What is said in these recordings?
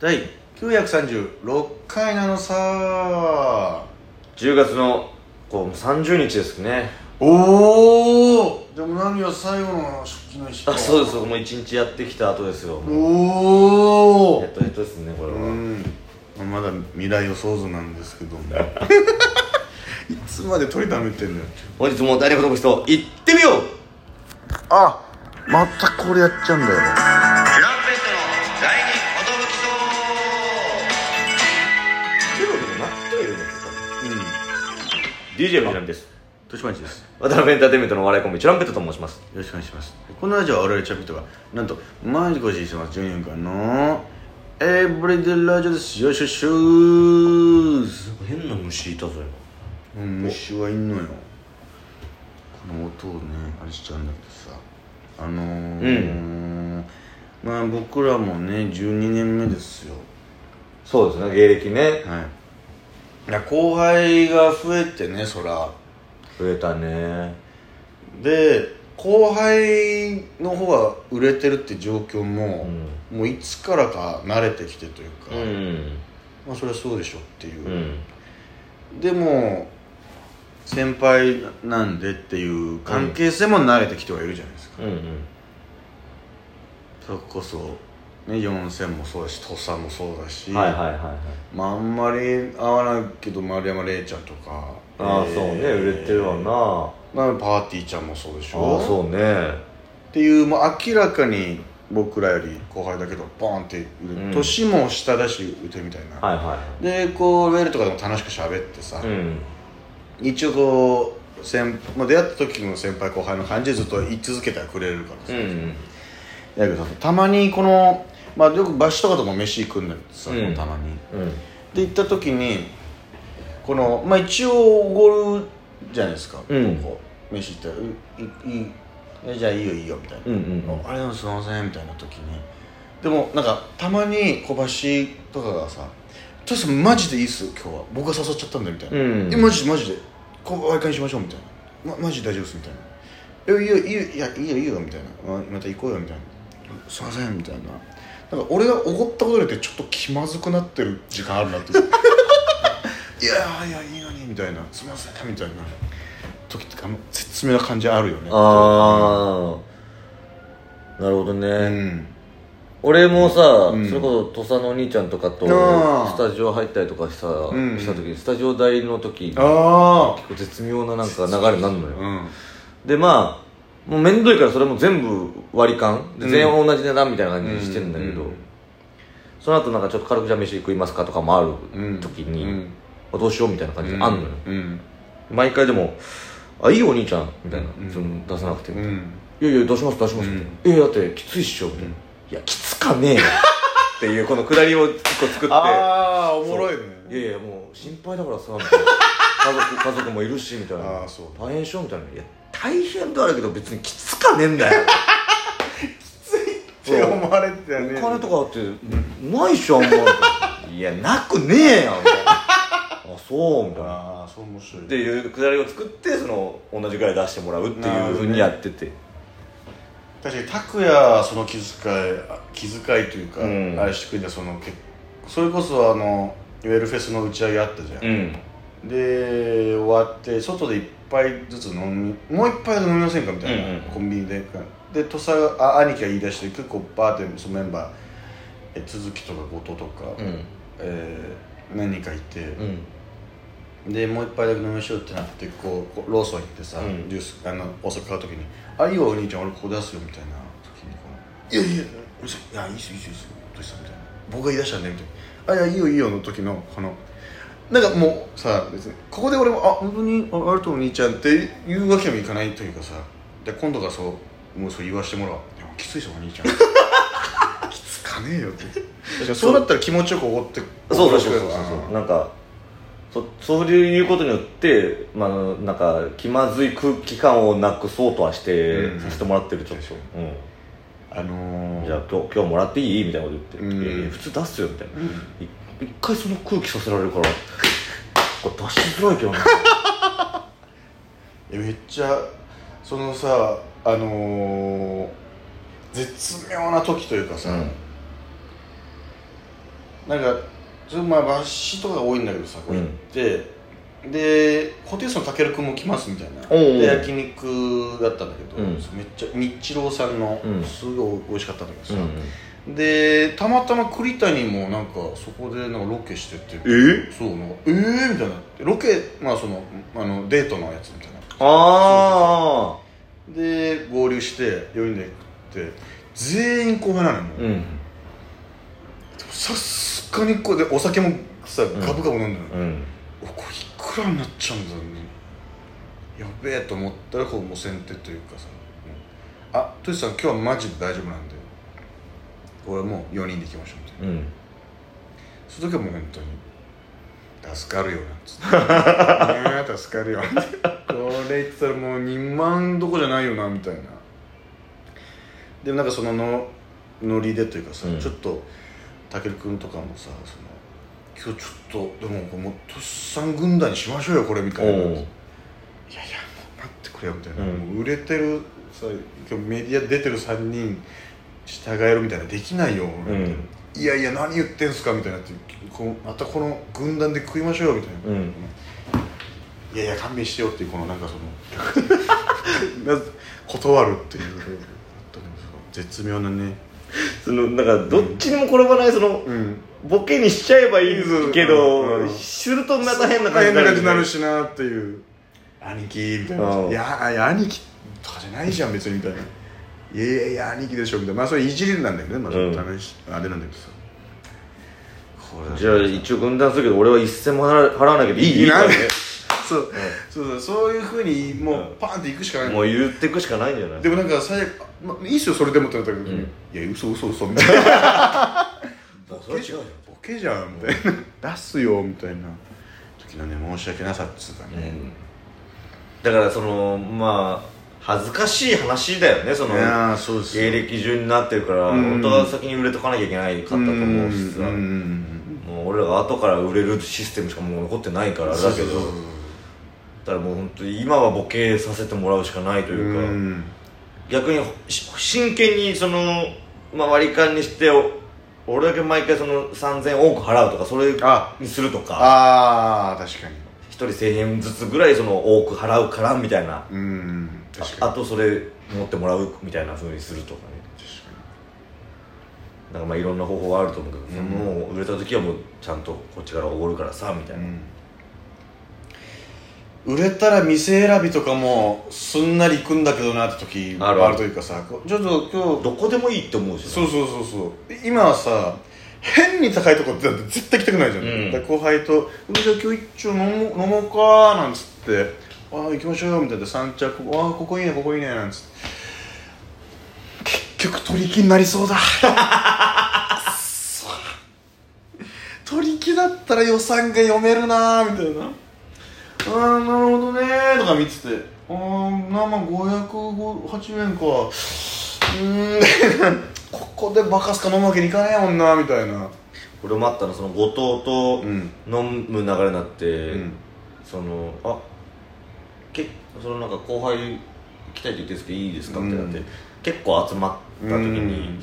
第936回なのさ10月のこう30日ですね。おおでも何よ最後の出勤の日か。あそうです。もう1日やってきた後ですよ。もう。おおヘッドヘッドですねこれは、うん。まだ未来予想図なんですけども。いつまで取りためてんのよ。本日もダイレクトボイスと行ってみよう。あまたこれやっちゃうんだよト DJ のジャンです。豊島町です。渡辺エンターテインメントのお笑いコンビチュランペットと申します。よろしくお願いします。このラジオは我々チャンピオンがなんと毎日更新してます14年間のエブリデイラジオです。よしよしよー変な虫いたぞうん虫はいんのよ。この音をねあれしちゃうんだけどさ。あのーまあ僕らもね12年目ですよ。そうですね芸歴ね。はいいや後輩が増えてねそら。増えたね。で後輩の方が売れてるって状況も、もういつからか慣れてきてというか、うん。まあそれはそうでしょっていう。う、ん。でも先輩なんでっていう関係性も慣れてきてはいるじゃないですか、うんうん。それこそ、ね、4000もそうだし土佐もそうだし、はいはいはいはい。まああんまり合わないけど丸山礼ちゃんとか。ああ、えーそうね売れてるわな。まあ、パーティーちゃんもそうでしょ？ああそうね。っていうもう明らかに僕らより後輩だけどボーンって売れうん。年も下だし売てるみたいな、はいはでこうウェルとかでも楽しく喋ってさ、いうん。一応こう先まあ出会った時の先輩後輩の感じでずっと言い続けてはくれるからさ、うん。だけどさたまにこのまあよく場所とかとも飯行くんだけどさ、うんたまに。うん。で行った時にこのまあ一応おごるじゃないですか、うん。こう飯行ったら「いいいいえじゃあいいよいいよ」みたいな。うんうんあれでもすいませんみたいな時に。でもなんかたまに小橋とかがさ「トシさんマジでいいっすよ今日は。僕が誘っちゃったんだよ」みたいな「うん。えマジでマジで。こう相会にしましょう」みたいな「ま、マジで大丈夫っす」みたいな「えいいよいいよいやいいよいいよ」みたいな。ま「また行こうよ」みたいな「すいません」みたいななんか俺がおごったことによってちょっと気まずくなってる時間あるなって。いやいやいいのにみたいな「すいません」みたいな時ってあの絶妙な感じあるよね。ああなるほどね、うん。俺もさ、うん。それこそ土佐のお兄ちゃんとかとスタジオ入ったりとかした,、ん。した時にスタジオ代の時ああ絶妙ななんか流れになるのよ、うん。でまあもう面倒いからそれも全部割り勘。でうん。全員同じ値段みたいな感じにしてんだけど、うん。その後なんかちょっと軽くじゃあ飯食いますかとかもあるうん。時に、うん。あどうしようみたいな感じであんのよ、うん。毎回でも「あいいよお兄ちゃん」みたいな、うん。その出さなくて、いうん。やいや出します出します」うん。みたいなえだってきついっしょ」みたいな「いやきつかねえよ」っていうこのくだりを一個作って。ああおもろいね。いやいやもう心配だからさみたいな。家族家族もいるしみたいな。あーそう。大変でしょみたいな。いや大変ではあるけど別にきつかねえんだよ。って思われてたね。お金とかあってないっしょあんまいやなくねえよ みたいな。あそうみたいな。ああそう面白い。っていうくだりを作ってその同じぐらい出してもらうっていうふうにやってて。確かに拓也はその気遣いあ気遣いというか、うん。あれしてくれたそのけそれこそあのウェルフェスの打ち上げあったじゃん、うん。で終わって外で一杯ずつ飲みもう一杯飲みませんかみたいな、うんうん。コンビニで。で土佐があ兄貴が言い出して結構バーってそのメンバーえ都築とか後藤とか、うん。えー何人かいて、うん。でもう一杯だけ飲みましょうってなってこうこうローソン行ってさ、うん。ジュースあのお酒買う時に「あいいよお兄ちゃん俺ここ出すよ」みたいな時にこの「いやいや嘘いやいいっすいいっすいいっすどうした?」みたいな「僕が言い出したんで」みたいな「あいやいいよいいよ」の時のこのなんかもうさ別にここで俺も「あ本当にああるとお兄ちゃん」って言うわけにもいかないというかさで今度がそうもうそう言わしてもらおう「いやきついぞお兄ちゃん」きつかねえよって。そうなったら気持ちよくおごってそうそうそうそうそう。わなんかそそういうことによって、まあ、なんか気まずい空気感をなくそうとはして、うん。させてもらってるちょっと、うん。あのー、じゃあ今日今日もらっていい？みたいなこと言って、うん。普通出すよみたいな、い一回その空気させられるから。これ出しづらいけど なえめっちゃそのさあのー、絶妙な時というかさ、うん。なんかそれまあバッシュとかが多いんだけどさこう行って、でホテイソンたけるくんも来ますみたいな。で焼肉だったんだけど、うん。めっちゃ日郎さんのうん。すごい美味しかったんだけどさ、うんでたまたま栗谷もなんかそこでなんかロケしてて。え？そうなんかえー、みたいな。ロケまあそのあのデートのやつみたいな。ああで合流して4人で食って。全員後輩なのよもう、うん。さすがにこれでお酒もさん。ガブガブ飲んでるの、うん。おこれいくらになっちゃうんだろうね。やべえと思ったらこうもう先手というかさ「あトシさん今日はマジで大丈夫なんで俺はもう4人で行きましょう」みたいな。うん。その時はもう本当に助かるよなんつって。助かるよ。これ言ってたらもう2万どこじゃないよなみたいな。でもなんかそののノリでというかさ、うん。ちょっとたけるくんとかもさその今日ちょっとでももうとっさん軍団にしましょうよこれみたいな。いやいやもう待ってくれよみたいな、うん。もう売れてるさ今日メディア出てる3人従えろみたいなできないよ、うん。いやいや何言ってんすかみたいなってこのまたこの軍団で食いましょうよみたいな、うん。いやいや勘弁してよっていうこのなんかその な断るっていう絶妙なね。そのなんかどっちにも転ばないそのうん。ボケにしちゃえばいいけど、うん。するとまた変な感じ変な感じになるししなっていう。兄貴みたいな。うん。いやいや兄貴とかじゃないじゃん別にみたいないやいやいや兄貴でしょみたいなまあそれいじりなんだけどね、まあ、その試しあれなんだけどさじゃあ一応軍団するけど俺は一銭も払わなきゃいいいいなからねそうそうそうそういうふうにもうパンっていくしかないもう言ってくしかないんじゃない？でもなんか最悪、まあ、いいっすよそれでもってなったけど、うん。いや嘘嘘嘘みたいな。それは違うよボケじゃんみたいな。出すよみたいな。時のね申し訳なさっつうかね、だからそのまあ恥ずかしい話だよねその芸歴順になってるからうん。本当は先に売れとかなきゃいけないかったと思うしさ。もう俺らが後から売れるシステムしかもう残ってないからあれだけどだからもう本当に今はボケさせてもらうしかないというか、うん。逆にし真剣にその、まあ、割り勘にしてお俺だけ毎回その3000円多く払うとかそれあ。にするとか。ああ確かに。1人1000円ずつぐらいその多く払うからみたいな。うんああとそれ持ってもらうみたいなふうにするとかね。なんかまあいろんな方法があると思うけど、うんもう売れた時はもうちゃんとこっちからおごるからさみたいな、うん売れたら店選びとかもすんなり行くんだけどなって時あるある。というかさちょっと今日どこでもいいって思うしね。そうそうそうそう。で今はさ変に高いとこって絶対来たくないじゃん、うん。後輩と「じゃあ今日一丁飲もう飲もうか」なんつって「ああ行きましょうよ」みたいな三着「ああここいいねここいいね」なんつって結局取り木になりそうだ。取り木だったら予算が読めるなーみたいな。ああなるほどねーとか見てて。ああ生508円か。うーんここでバカすか飲むわけにいかねえもんなみたいな。俺もあったのその後藤とうん。飲む流れになって、うん。そのあけそのなんか後輩来たいって言ってるんですけどいいですか？みたいになって、うん結構集まった時に、うん。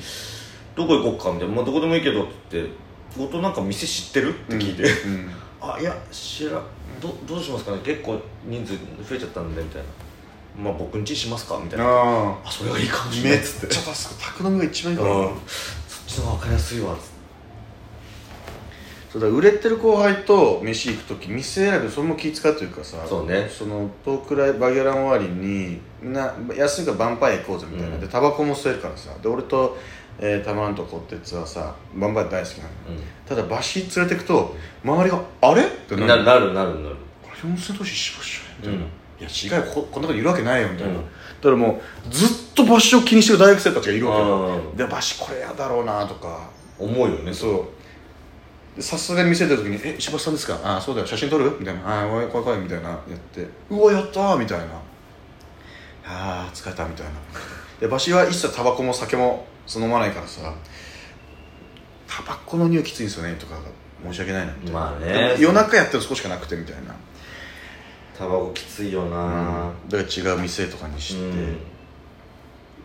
どこ行こうかみたいな、まあ、どこでもいいけどって言って後藤なんか店知ってる？って聞いて、うん。あいや知らどどうしますかね？結構人数増えちゃったんでみたいなまあ僕んちしますかみたいな。ああそれがいいかもしれめっない。っつってちゃ助かる。宅飲みが一番いいからなうん。そっちの方が分かりやすいわっつって。そうだ売れてる後輩と飯行く時店選びそれも気使うというかさそうね。そのトークライブバギャラン終わりにみんな安いからバンパイ行こうぜみたいな、うん。でタバコも吸えるからさ。で俺と、えー、タマンとコッテツはさバンパイ大好きなのただバシ連れてくと周りが「あれ?」ってうん、なる。ななるなるなる。これ四千頭身しばしょみたいな、うんいや違うよ。ここんなこといるわけないよみたいな、うん。だからもうずっとバシを気にしてる大学生たちがいるわけでバシこれやだろうなとか。思うよね。そう。でさすがに見せてる時に「え石橋さんですかああそうだよ。写真撮る?」みたいな「ああおい怖い怖い」みたいな。やって「うわやったー」みたいな「ああ疲れた」みたいな。でバシは一切タバコも酒も飲まないからさ「タバコの匂いきついんですよね」とか申し訳ないなみたいな、まあね。夜中やってる少しかなくてみたいなタバコきついよな。だから違う店とかにして、う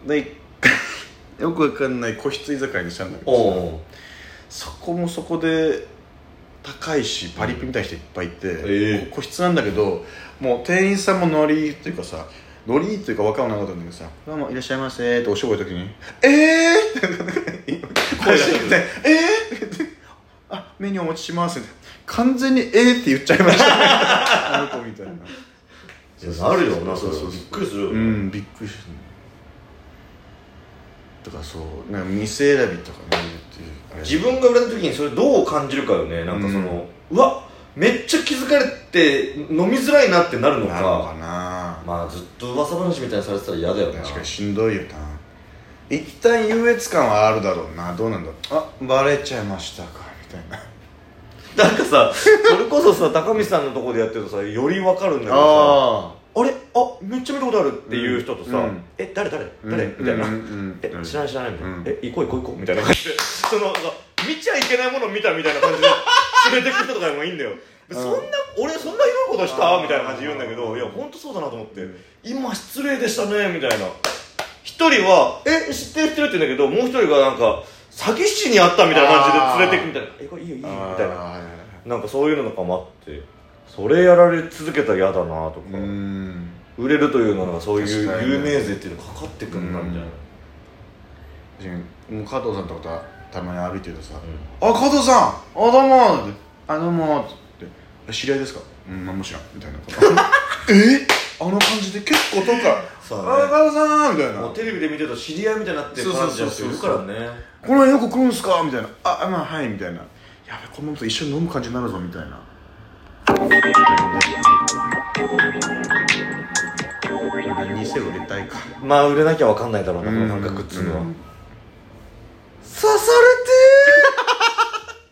ん。で よくわかんない個室居酒屋にしたんだけどそこもそこで高いしパリピみたいな人いっぱいいて、え個室なんだけどもう店員さんもノリっていうかさノリっていうか分かんなかったんだけどさ「どうもいらっしゃいませ」っておしょぼい時に「ええー!」声出して「ええー!」あメニューお持ちします」完全に「ええー!」って言っちゃいましたね。あの子みたいな。なるよなそうそう。そうびっくりするよ、うんびっくりしただからそうなんか店選びとかねっていうあれ。自分が売れた時にそれどう感じるかよね。なんかその、うわめっちゃ気づかれて飲みづらいなってなるのか。なのかな。まあずっと噂話みたいにされてたら嫌だよな。確かにしんどいよな。一旦優越感はあるだろうな。どうなんだろう。あバレちゃいましたか。みたいななんかさそれこそさ高見さんのとこでやってるとさより分かるんだけどさああれ？あめっちゃ見たことあるっていう人とさ、うん。え誰？誰？あ誰、みたいな、えうん。知らない知らないみたいな、うん。え行こう行こう行こう。みたいな感じで。その見ちゃいけないものを見たみたいな感じで連れてく人とかでもいいんだよ。でそんな俺そんなひどいことした？みたいな感じで言うんだけどいや本当そうだなと思って。今失礼でしたねみたいな。一人は「え知ってる知ってる」って言うんだけどもう一人がなんか詐欺師に会ったみたいな感じで連れてくみたいな「えこれいいよいいよ」みたいなあなんかそういうのとかもあってそれやられ続けたら嫌だなとか、売れるというのがそういう有名税っていうのかかってくんだみたいな、もう加藤さんとかとたまに歩いてるとさ「あ加藤さんあどうも」って「あどうも」って「知り合いですか?」「うん何も知らん」みたいな え？あの感じで結構遠くから「そうあ加藤さん」みたいな。もうテレビで見てると知り合いみたいになってそうそうそうそう。感じる人いるからね「この辺よく来るんすか?」みたいな「ああまあはい」みたいな「やべこの人一緒に飲む感じになるぞ」みたいな。店売れたいか。まあ売れなきゃ分かんないだろうな、この感覚っつうの。は、うん